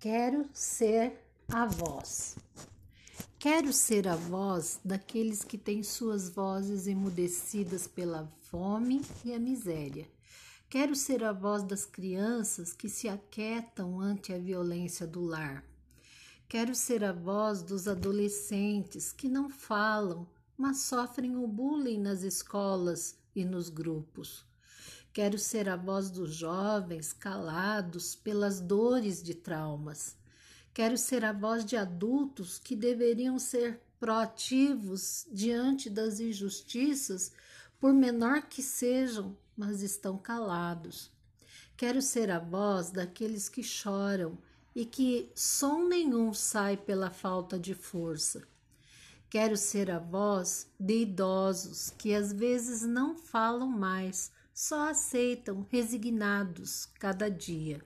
Quero ser a voz. Quero ser a voz daqueles que têm suas vozes emudecidas pela fome e a miséria. Quero ser a voz das crianças que se aquietam ante a violência do lar. Quero ser a voz dos adolescentes que não falam, mas sofrem o bullying nas escolas e nos grupos. Quero ser a voz dos jovens calados pelas dores de traumas. Quero ser a voz de adultos que deveriam ser proativos diante das injustiças, por menor que sejam, mas estão calados. Quero ser a voz daqueles que choram e que som nenhum sai pela falta de força. Quero ser a voz de idosos que às vezes não falam mais, só aceitam resignados cada dia.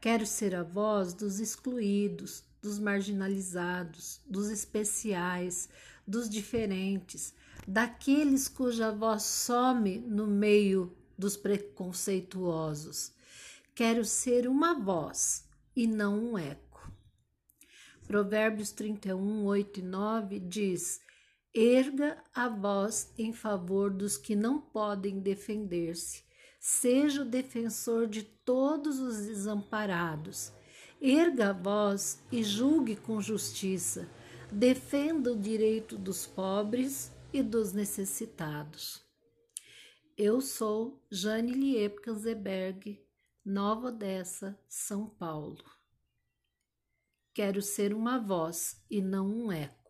Quero ser a voz dos excluídos, dos marginalizados, dos especiais, dos diferentes, daqueles cuja voz some no meio dos preconceituosos. Quero ser uma voz e não um eco. Provérbios 31, 8 e 9 diz: Erga a voz em favor dos que não podem defender-se. Seja o defensor de todos os desamparados. Erga a voz e julgue com justiça. Defenda o direito dos pobres e dos necessitados. Eu sou Jane Liepka Nova Odessa, São Paulo. Quero ser uma voz e não um eco.